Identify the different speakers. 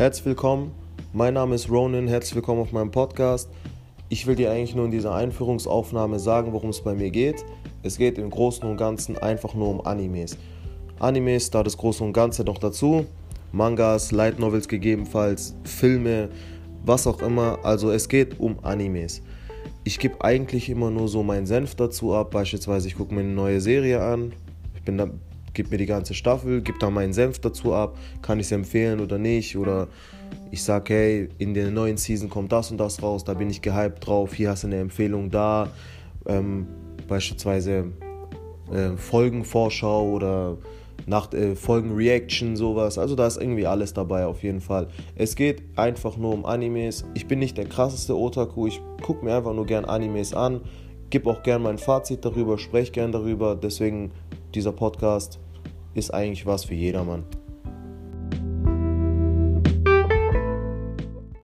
Speaker 1: Herzlich willkommen, mein Name ist Ronan, herzlich willkommen auf meinem Podcast. Ich will dir eigentlich nur in dieser Einführungsaufnahme sagen, worum es bei mir geht. Es geht im Großen und Ganzen einfach nur um Animes. Animes, da das Große und Ganze noch dazu, Mangas, Light Novels gegebenenfalls, Filme, was auch immer. Also es geht um Animes. Ich gebe eigentlich immer nur so meinen Senf dazu ab. Beispielsweise ich gucke mir eine neue Serie an, ich bin da gebe mir die ganze Staffel, gebe da meinen Senf dazu ab, kann ich es empfehlen oder nicht. Oder ich sage, hey, in der neuen Season kommt das und das raus, da bin ich gehypt drauf, hier hast du eine Empfehlung da. Ähm, beispielsweise äh, Folgenvorschau oder nach äh, Folgenreaction, sowas. Also da ist irgendwie alles dabei auf jeden Fall. Es geht einfach nur um Animes. Ich bin nicht der krasseste Otaku, ich gucke mir einfach nur gern Animes an, gebe auch gern mein Fazit darüber, spreche gern darüber. Deswegen dieser Podcast ist eigentlich was für jedermann.